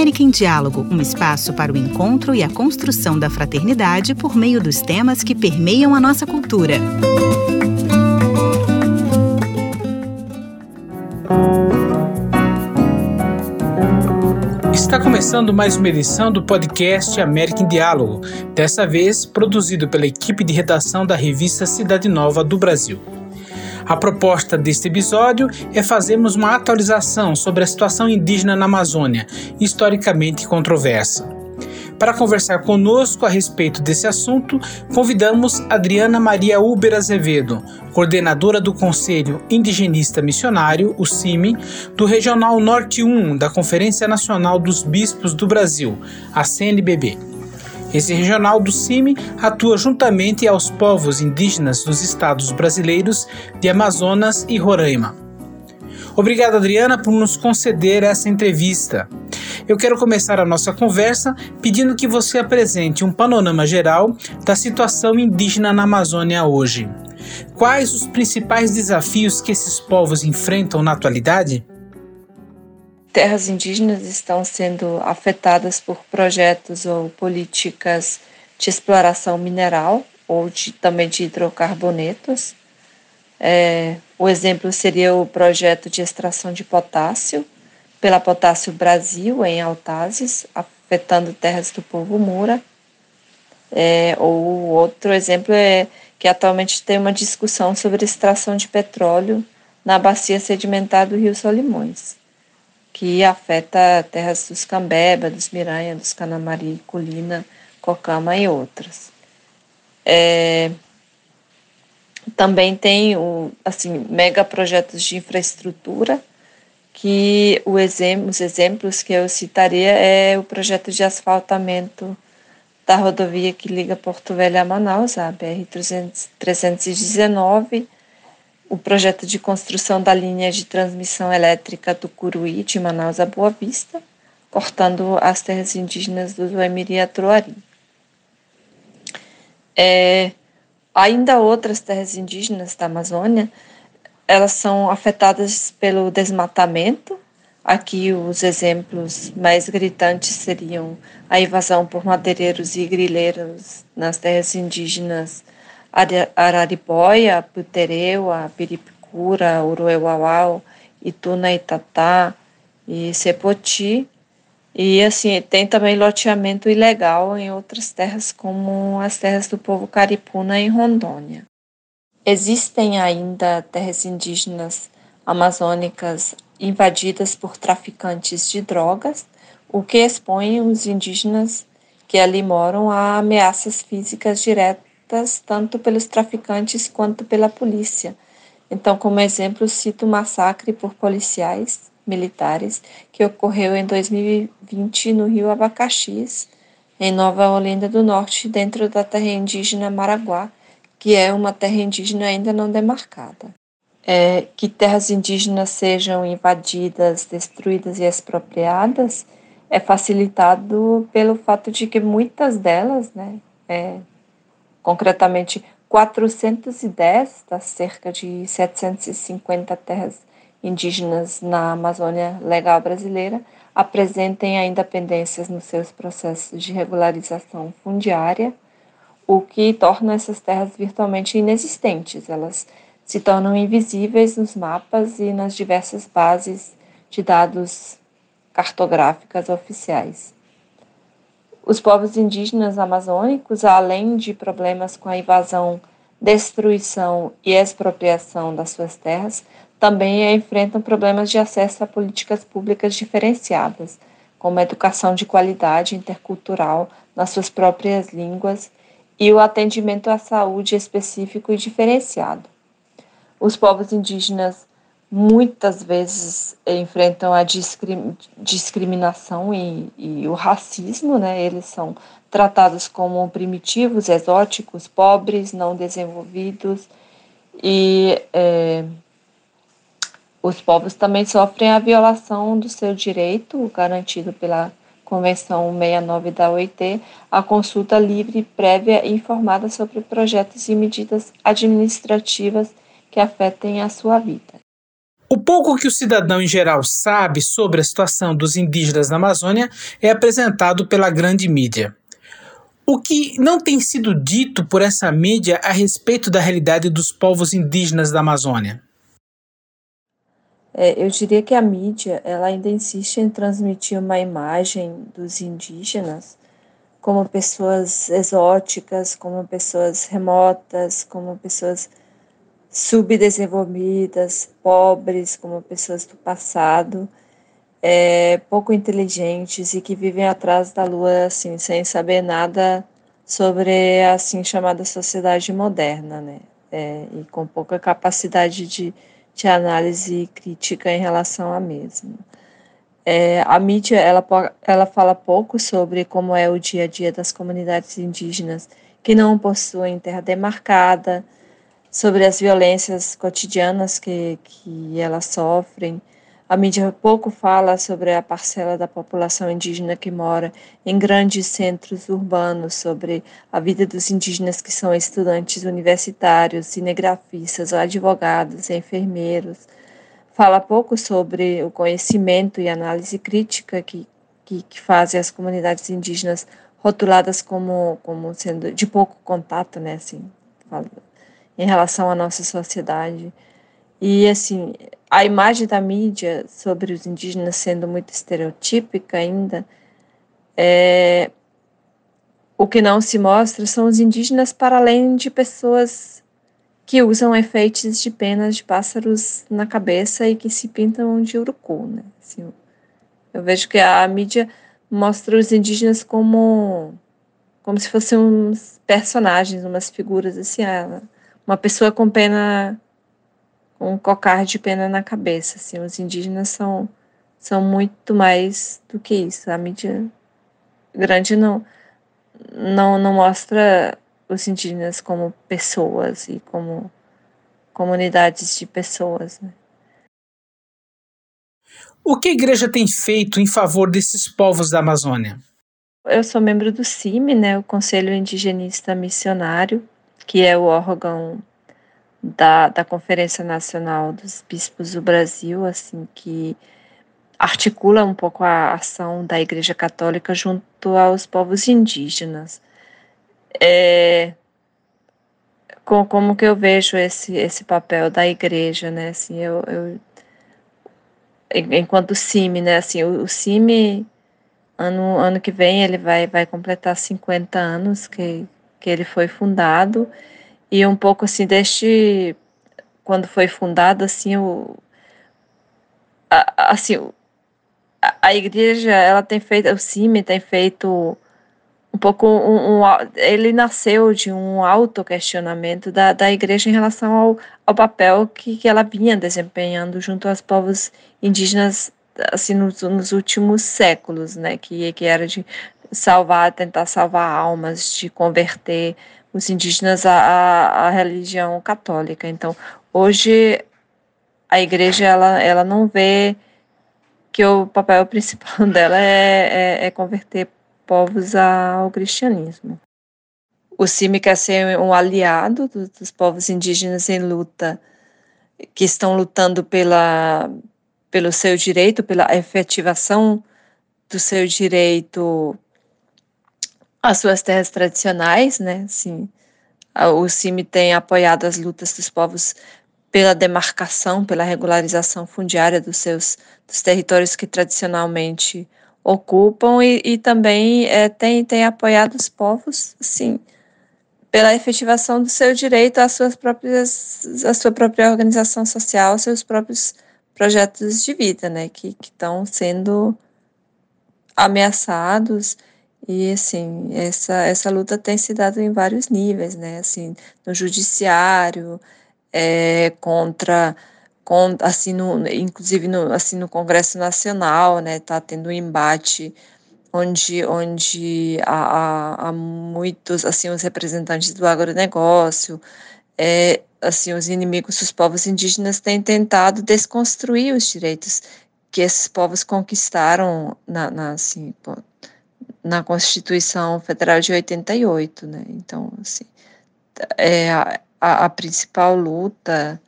América em Diálogo, um espaço para o encontro e a construção da fraternidade por meio dos temas que permeiam a nossa cultura. Está começando mais uma edição do podcast América em Diálogo, dessa vez produzido pela equipe de redação da revista Cidade Nova do Brasil. A proposta deste episódio é fazermos uma atualização sobre a situação indígena na Amazônia, historicamente controversa. Para conversar conosco a respeito desse assunto, convidamos Adriana Maria Uber Azevedo, coordenadora do Conselho Indigenista Missionário, o CIMI, do Regional Norte 1 da Conferência Nacional dos Bispos do Brasil, a CNBB. Esse regional do CIMI atua juntamente aos povos indígenas dos estados brasileiros de Amazonas e Roraima. Obrigado, Adriana, por nos conceder essa entrevista. Eu quero começar a nossa conversa pedindo que você apresente um panorama geral da situação indígena na Amazônia hoje. Quais os principais desafios que esses povos enfrentam na atualidade? Terras indígenas estão sendo afetadas por projetos ou políticas de exploração mineral ou de, também de hidrocarbonetos. É, o exemplo seria o projeto de extração de potássio pela Potássio Brasil, em Altazes, afetando terras do povo Mura. É, ou outro exemplo é que atualmente tem uma discussão sobre extração de petróleo na bacia sedimentar do Rio Solimões que afeta terras dos Cambeba, dos Miranha, dos Canamari, Colina, Cocama e outras. É, também tem o, assim, mega projetos de infraestrutura, que exemplo, os exemplos que eu citaria é o projeto de asfaltamento da rodovia que liga Porto Velho a Manaus, a BR-319, o projeto de construção da linha de transmissão elétrica do Curuí, de Manaus a Boa Vista, cortando as terras indígenas do Zuemiri e Atruari. É, ainda outras terras indígenas da Amazônia, elas são afetadas pelo desmatamento. Aqui os exemplos mais gritantes seriam a invasão por madeireiros e grileiros nas terras indígenas Araripóia, Putereua, Piripicura, Urueuauau, Ituna Itatá e Sepoti. E assim, tem também loteamento ilegal em outras terras, como as terras do povo caripuna em Rondônia. Existem ainda terras indígenas amazônicas invadidas por traficantes de drogas, o que expõe os indígenas que ali moram a ameaças físicas diretas tanto pelos traficantes quanto pela polícia. Então, como exemplo, cito o massacre por policiais militares que ocorreu em 2020 no Rio Abacaxis, em Nova Olinda do Norte, dentro da terra indígena Maraguá, que é uma terra indígena ainda não demarcada. É, que terras indígenas sejam invadidas, destruídas e expropriadas é facilitado pelo fato de que muitas delas, né, é, concretamente 410 das cerca de 750 terras indígenas na Amazônia Legal Brasileira apresentem ainda pendências nos seus processos de regularização fundiária, o que torna essas terras virtualmente inexistentes. Elas se tornam invisíveis nos mapas e nas diversas bases de dados cartográficas oficiais. Os povos indígenas amazônicos, além de problemas com a invasão, destruição e expropriação das suas terras, também enfrentam problemas de acesso a políticas públicas diferenciadas, como educação de qualidade intercultural nas suas próprias línguas e o atendimento à saúde específico e diferenciado. Os povos indígenas muitas vezes enfrentam a discrim, discriminação e, e, o racismo, né? Eles são tratados como primitivos, exóticos, pobres, não desenvolvidos e é, os povos também sofrem a violação do seu direito garantido pela Convenção 69 da OIT, a consulta livre, prévia e informada sobre projetos e medidas administrativas que afetem a sua vida. O pouco que o cidadão em geral sabe sobre a situação dos indígenas na Amazônia é apresentado pela grande mídia. O que não tem sido dito por essa mídia a respeito da realidade dos povos indígenas da Amazônia? É, eu diria que a mídia ela ainda insiste em transmitir uma imagem dos indígenas como pessoas exóticas, como pessoas remotas, como pessoas subdesenvolvidas, pobres, como pessoas do passado, é, pouco inteligentes e que vivem atrás da lua assim, sem saber nada sobre a assim chamada sociedade moderna, né? É, e com pouca capacidade de, de análise crítica em relação à mesma. É, a mídia ela, ela fala pouco sobre como é o dia a dia das comunidades indígenas que não possuem terra demarcada, sobre as violências cotidianas que, que elas sofrem. A mídia pouco fala sobre a parcela da população indígena que mora em grandes centros urbanos, sobre a vida dos indígenas que são estudantes universitários, cinegrafistas, advogados, enfermeiros. Fala pouco sobre o conhecimento e análise crítica que, que, que fazem as comunidades indígenas rotuladas como, como sendo de pouco contato, né, assim, em relação à nossa sociedade. E, assim, a imagem da mídia sobre os indígenas sendo muito estereotípica ainda, é, o que não se mostra são os indígenas para além de pessoas que usam efeitos de penas de pássaros na cabeça e que se pintam de urucu, né? Assim, eu vejo que a mídia mostra os indígenas como como se fossem uns personagens, umas figuras assim, ah, uma pessoa com pena, um cocar de pena na cabeça. Assim, os indígenas são, são muito mais do que isso. A mídia grande não, não, não mostra os indígenas como pessoas e como comunidades de pessoas. Né? O que a igreja tem feito em favor desses povos da Amazônia? Eu sou membro do CIMI, né, o Conselho Indigenista Missionário, que é o órgão da, da Conferência Nacional dos Bispos do Brasil, assim, que articula um pouco a ação da Igreja Católica junto aos povos indígenas. É, com, como que eu vejo esse, esse papel da Igreja, né? Assim, eu, eu enquanto CIMI, né? Assim, o, o CIMI ano, ano que vem ele vai, vai completar 50 anos que, que ele foi fundado. E um pouco assim deste quando foi fundado assim o a, assim a, a igreja ela tem feito o CIMI tem feito um pouco um, um, ele nasceu de um autoquestionamento da, da igreja em relação ao, ao papel que, que ela vinha desempenhando junto aos povos indígenas assim nos, nos últimos séculos né que, que era de salvar, tentar salvar almas, de converter os indígenas à, à, religião católica. Então, hoje a igreja ela, ela não vê que o papel principal dela é, é, é converter povos ao cristianismo. O CIMI quer ser um aliado dos, dos povos indígenas em luta, que estão lutando pela, pelo seu direito, pela efetivação do seu direito as suas terras tradicionais, né? Assim, o CIMI tem apoiado as lutas dos povos pela demarcação, pela regularização fundiária dos seus dos territórios que tradicionalmente ocupam e, e também é, tem, tem apoiado os povos, assim, pela efetivação do seu direito às suas próprias, à sua própria organização social, seus próprios projetos de vida, né, que estão sendo ameaçados e assim, essa, essa luta tem se dado em vários níveis, né? Assim, no judiciário, é, contra, assim, no, inclusive no, assim, no Congresso Nacional, né? Está tendo um embate onde, onde há, há, há, muitos, assim, os representantes do agronegócio, é, assim, os inimigos dos povos indígenas têm tentado desconstruir os direitos que esses povos conquistaram na, na assim, na Constituição Federal de 88, né? Então, assim, é a, a, principal luta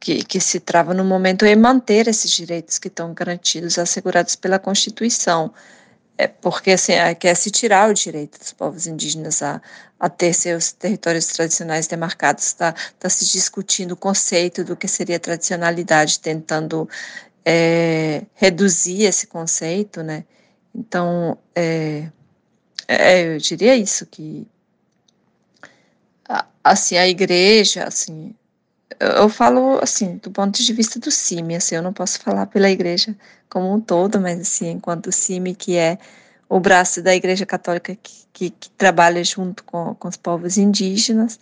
que, que se trava no momento é manter esses direitos que estão garantidos, assegurados pela Constituição. É porque assim, é, quer se tirar o direito dos povos indígenas a, a ter seus territórios tradicionais demarcados. Está tá se discutindo o conceito do que seria tradicionalidade, tentando é, reduzir esse conceito, né? Então, é, é, eu diria isso, que assim, a igreja, assim, eu falo assim, do ponto de vista do CIMI, assim, eu não posso falar pela igreja como um todo, mas assim, enquanto o CIMI, que é o braço da igreja católica que, que, que trabalha junto com, com os povos indígenas,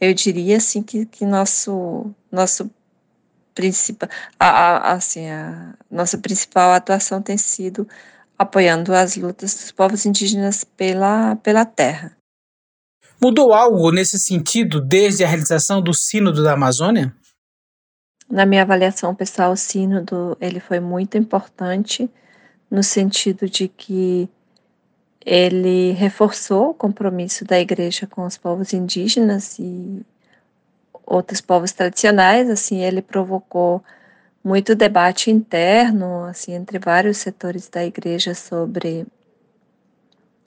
eu diria assim que, que nosso, nosso principal, a, a, assim, a nossa principal atuação tem sido apoiando as lutas dos povos indígenas pela, pela terra. Mudou algo nesse sentido desde a realização do Sínodo da Amazônia? Na minha avaliação pessoal, o Sínodo ele foi muito importante no sentido de que ele reforçou o compromisso da igreja com os povos indígenas e outros povos tradicionais, assim, ele provocou muito debate interno, assim, entre vários setores da igreja sobre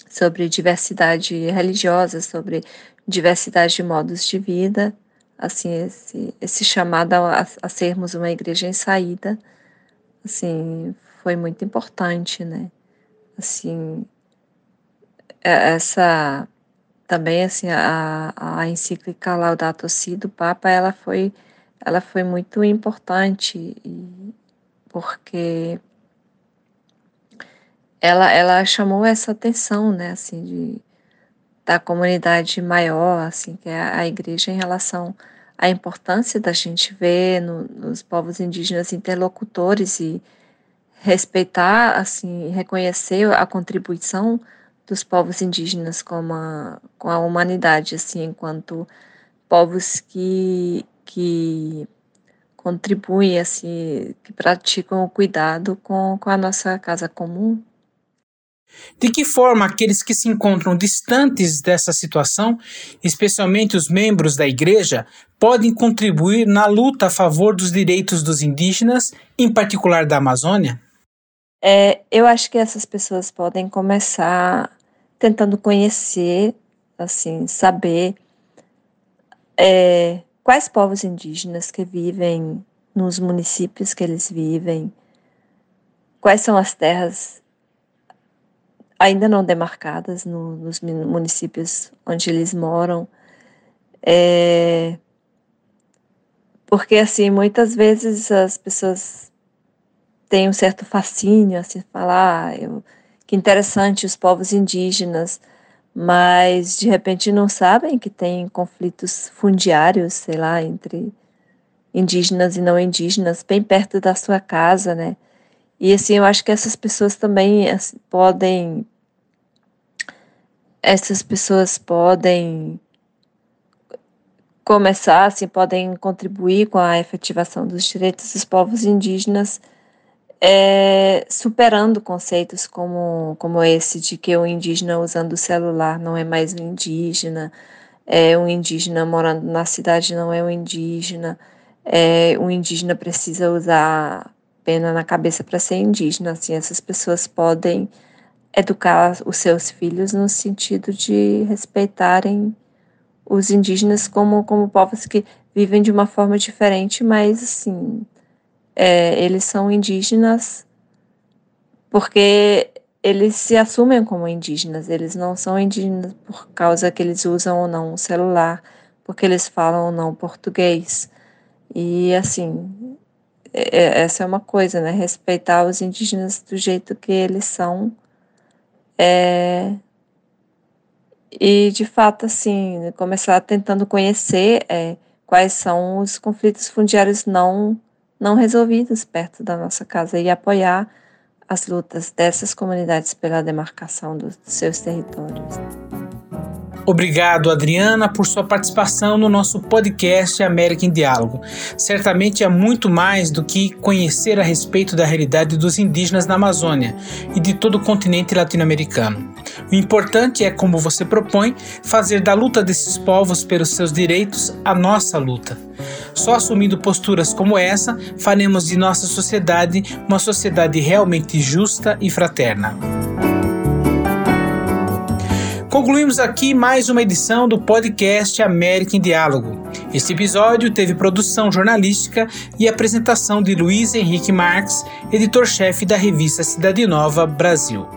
sobre diversidade religiosa, sobre diversidade de modos de vida, assim, esse, esse chamado a, a sermos uma igreja em saída, assim, foi muito importante, né? Assim, é, essa também assim a, a encíclica Laudato Si do Papa ela foi ela foi muito importante porque ela, ela chamou essa atenção, né, assim, de, da comunidade maior, assim, que é a, igreja em relação à importância da gente ver no, nos povos indígenas interlocutores e respeitar, assim, reconhecer a contribuição dos povos indígenas com a, com a humanidade, assim, enquanto povos que, que contribuem, assim, que praticam o cuidado com, com a nossa casa comum. De que forma aqueles que se encontram distantes dessa situação, especialmente os membros da igreja, podem contribuir na luta a favor dos direitos dos indígenas, em particular da Amazônia? É, eu acho que essas pessoas podem começar tentando conhecer, assim, saber é, quais povos indígenas que vivem nos municípios que eles vivem, quais são as terras ainda não demarcadas no, nos municípios onde eles moram. É, porque, assim, muitas vezes as pessoas têm um certo fascínio, assim, falar, ah, eu, que interessante os povos indígenas, mas de repente não sabem que tem conflitos fundiários, sei lá, entre indígenas e não indígenas, bem perto da sua casa, né? E assim, eu acho que essas pessoas também assim, podem essas pessoas podem começar, assim, podem contribuir com a efetivação dos direitos dos povos indígenas, é, superando conceitos como, como esse de que o indígena usando o celular não é mais um indígena, é, um indígena morando na cidade não é um indígena, é, um indígena precisa usar pena na cabeça para ser indígena. Assim, essas pessoas podem educar os seus filhos no sentido de respeitarem os indígenas como, como povos que vivem de uma forma diferente, mas assim, é, eles são indígenas porque eles se assumem como indígenas, eles não são indígenas por causa que eles usam ou não o celular, porque eles falam ou não português. E assim, é, é, essa é uma coisa, né? Respeitar os indígenas do jeito que eles são. É, e, de fato, assim, começar tentando conhecer é, quais são os conflitos fundiários não, não resolvidos perto da nossa casa e apoiar as lutas dessas comunidades pela demarcação dos seus territórios. Obrigado, Adriana, por sua participação no nosso podcast América em Diálogo. Certamente é muito mais do que conhecer a respeito da realidade dos indígenas na Amazônia e de todo o continente latino-americano. O importante é, como você propõe, fazer da luta desses povos pelos seus direitos a nossa luta. Só assumindo posturas como essa, faremos de nossa sociedade uma sociedade realmente justa e fraterna. Concluímos aqui mais uma edição do podcast América em Diálogo. Este episódio teve produção jornalística e apresentação de Luiz Henrique Marques, editor-chefe da revista Cidade Nova Brasil.